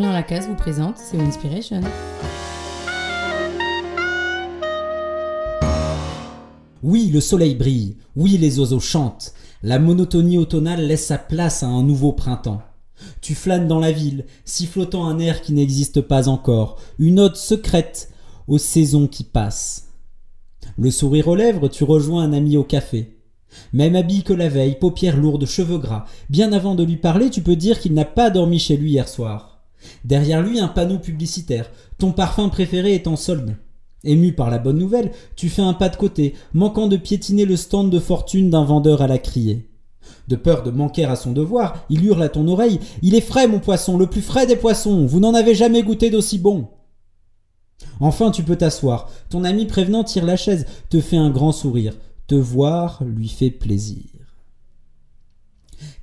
Florian Lacasse vous présente C'est Inspiration. Oui, le soleil brille, oui, les oiseaux chantent, la monotonie automnale laisse sa place à un nouveau printemps. Tu flânes dans la ville, sifflotant un air qui n'existe pas encore, une ode secrète aux saisons qui passent. Le sourire aux lèvres, tu rejoins un ami au café. Même habillé que la veille, paupières lourdes, cheveux gras, bien avant de lui parler, tu peux dire qu'il n'a pas dormi chez lui hier soir. Derrière lui, un panneau publicitaire, ton parfum préféré est en solde. Ému par la bonne nouvelle, tu fais un pas de côté, manquant de piétiner le stand de fortune d'un vendeur à la criée. De peur de manquer à son devoir, il hurle à ton oreille Il est frais, mon poisson, le plus frais des poissons, vous n'en avez jamais goûté d'aussi bon. Enfin, tu peux t'asseoir. Ton ami prévenant tire la chaise, te fait un grand sourire. Te voir lui fait plaisir.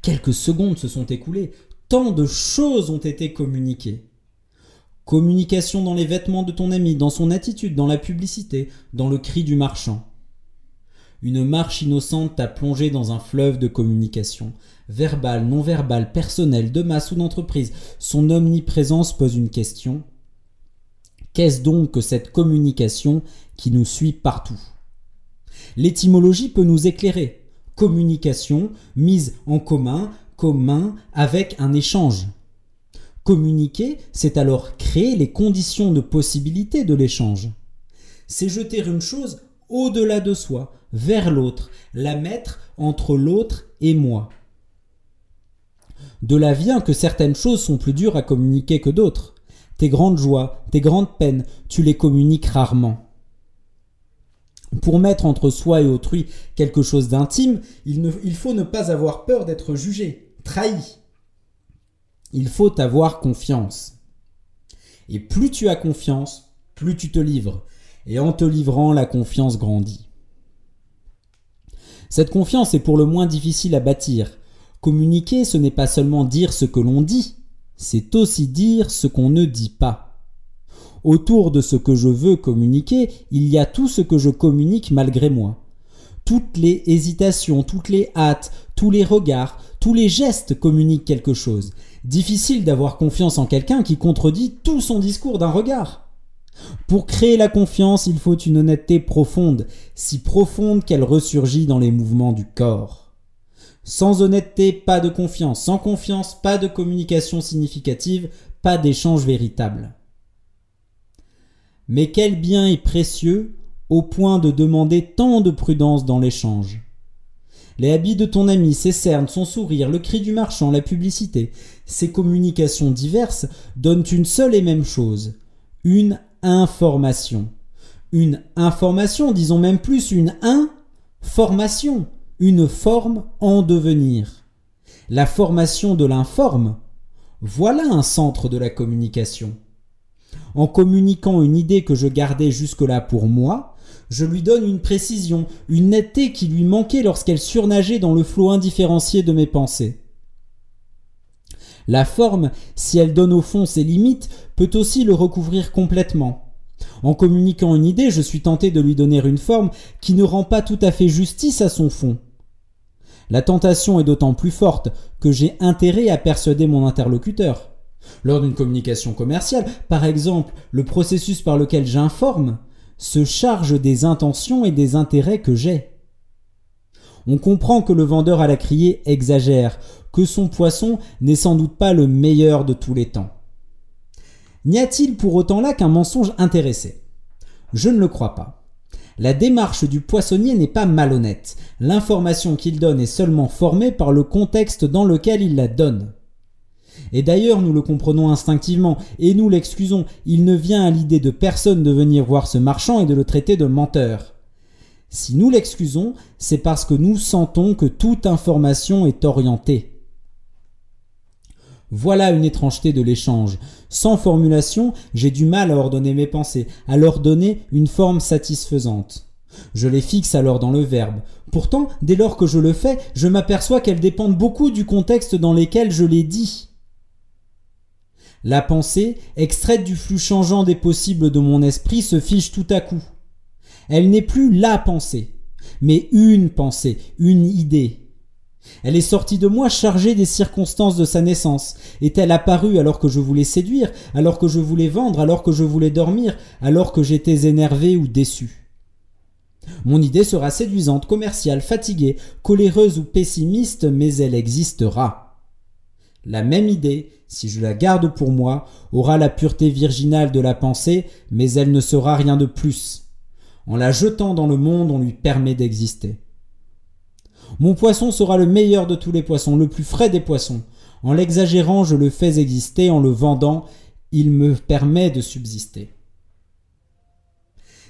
Quelques secondes se sont écoulées. Tant de choses ont été communiquées. Communication dans les vêtements de ton ami, dans son attitude, dans la publicité, dans le cri du marchand. Une marche innocente t'a plongé dans un fleuve de communication. Verbale, non verbale, personnelle, de masse ou d'entreprise. Son omniprésence pose une question. Qu'est-ce donc que cette communication qui nous suit partout? L'étymologie peut nous éclairer. Communication, mise en commun, commun, avec un échange. Communiquer, c'est alors créer les conditions de possibilité de l'échange. C'est jeter une chose au-delà de soi, vers l'autre, la mettre entre l'autre et moi. De là vient que certaines choses sont plus dures à communiquer que d'autres. Tes grandes joies, tes grandes peines, tu les communiques rarement. Pour mettre entre soi et autrui quelque chose d'intime, il, il, faut ne pas avoir peur d'être jugé, trahi. Il faut avoir confiance. Et plus tu as confiance, plus tu te livres. Et en te livrant, la confiance grandit. Cette confiance est pour le moins difficile à bâtir. Communiquer, ce n'est pas seulement dire ce que l'on dit, c'est aussi dire ce qu'on ne dit pas. Autour de ce que je veux communiquer, il y a tout ce que je communique malgré moi. Toutes les hésitations, toutes les hâtes, tous les regards, tous les gestes communiquent quelque chose. Difficile d'avoir confiance en quelqu'un qui contredit tout son discours d'un regard. Pour créer la confiance, il faut une honnêteté profonde, si profonde qu'elle ressurgit dans les mouvements du corps. Sans honnêteté, pas de confiance. Sans confiance, pas de communication significative, pas d'échange véritable. Mais quel bien est précieux au point de demander tant de prudence dans l'échange Les habits de ton ami, ses cernes, son sourire, le cri du marchand, la publicité, ces communications diverses donnent une seule et même chose, une information. Une information, disons même plus, une information une forme en devenir. La formation de l'informe, voilà un centre de la communication. En communiquant une idée que je gardais jusque-là pour moi, je lui donne une précision, une netteté qui lui manquait lorsqu'elle surnageait dans le flot indifférencié de mes pensées. La forme, si elle donne au fond ses limites, peut aussi le recouvrir complètement. En communiquant une idée, je suis tenté de lui donner une forme qui ne rend pas tout à fait justice à son fond. La tentation est d'autant plus forte que j'ai intérêt à persuader mon interlocuteur. Lors d'une communication commerciale, par exemple, le processus par lequel j'informe se charge des intentions et des intérêts que j'ai. On comprend que le vendeur à la criée exagère, que son poisson n'est sans doute pas le meilleur de tous les temps. N'y a-t-il pour autant là qu'un mensonge intéressé? Je ne le crois pas. La démarche du poissonnier n'est pas malhonnête. L'information qu'il donne est seulement formée par le contexte dans lequel il la donne. Et d'ailleurs, nous le comprenons instinctivement, et nous l'excusons, il ne vient à l'idée de personne de venir voir ce marchand et de le traiter de menteur. Si nous l'excusons, c'est parce que nous sentons que toute information est orientée. Voilà une étrangeté de l'échange. Sans formulation, j'ai du mal à ordonner mes pensées, à leur donner une forme satisfaisante. Je les fixe alors dans le verbe. Pourtant, dès lors que je le fais, je m'aperçois qu'elles dépendent beaucoup du contexte dans lequel je les dis. La pensée, extraite du flux changeant des possibles de mon esprit, se fiche tout à coup. Elle n'est plus la pensée, mais une pensée, une idée. Elle est sortie de moi chargée des circonstances de sa naissance. Est-elle apparue alors que je voulais séduire, alors que je voulais vendre, alors que je voulais dormir, alors que j'étais énervé ou déçu? Mon idée sera séduisante, commerciale, fatiguée, coléreuse ou pessimiste, mais elle existera. La même idée, si je la garde pour moi, aura la pureté virginale de la pensée, mais elle ne sera rien de plus. En la jetant dans le monde, on lui permet d'exister. Mon poisson sera le meilleur de tous les poissons, le plus frais des poissons. En l'exagérant, je le fais exister, en le vendant, il me permet de subsister.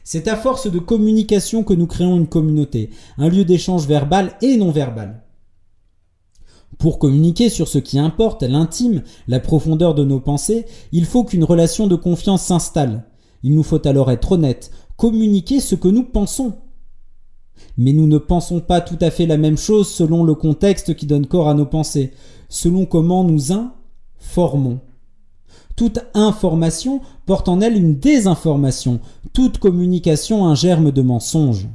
C'est à force de communication que nous créons une communauté, un lieu d'échange verbal et non verbal. Pour communiquer sur ce qui importe, l'intime, la profondeur de nos pensées, il faut qu'une relation de confiance s'installe. Il nous faut alors être honnête, communiquer ce que nous pensons, mais nous ne pensons pas tout à fait la même chose selon le contexte qui donne corps à nos pensées, selon comment nous informons. Toute information porte en elle une désinformation, toute communication un germe de mensonge.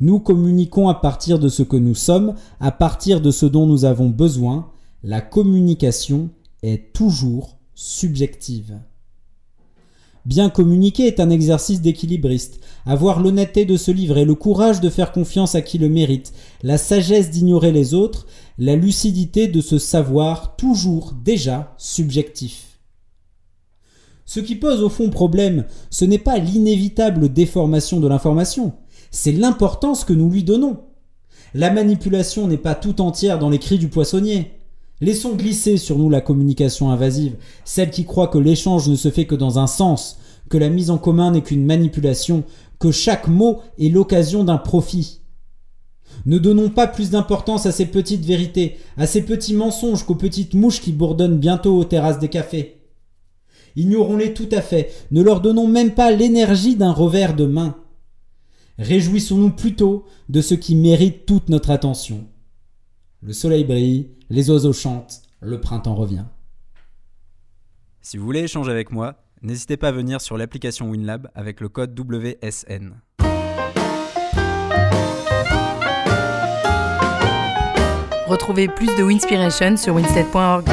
Nous communiquons à partir de ce que nous sommes, à partir de ce dont nous avons besoin. La communication est toujours subjective. Bien communiquer est un exercice d'équilibriste. Avoir l'honnêteté de se livrer, le courage de faire confiance à qui le mérite, la sagesse d'ignorer les autres, la lucidité de se savoir toujours déjà subjectif. Ce qui pose au fond problème, ce n'est pas l'inévitable déformation de l'information, c'est l'importance que nous lui donnons. La manipulation n'est pas tout entière dans les cris du poissonnier. Laissons glisser sur nous la communication invasive, celle qui croit que l'échange ne se fait que dans un sens, que la mise en commun n'est qu'une manipulation, que chaque mot est l'occasion d'un profit. Ne donnons pas plus d'importance à ces petites vérités, à ces petits mensonges qu'aux petites mouches qui bourdonnent bientôt aux terrasses des cafés. Ignorons-les tout à fait, ne leur donnons même pas l'énergie d'un revers de main. Réjouissons-nous plutôt de ce qui mérite toute notre attention. Le soleil brille, les oiseaux chantent, le printemps revient. Si vous voulez échanger avec moi, n'hésitez pas à venir sur l'application WinLab avec le code WSN. Retrouvez plus de Winspiration sur winstead.org.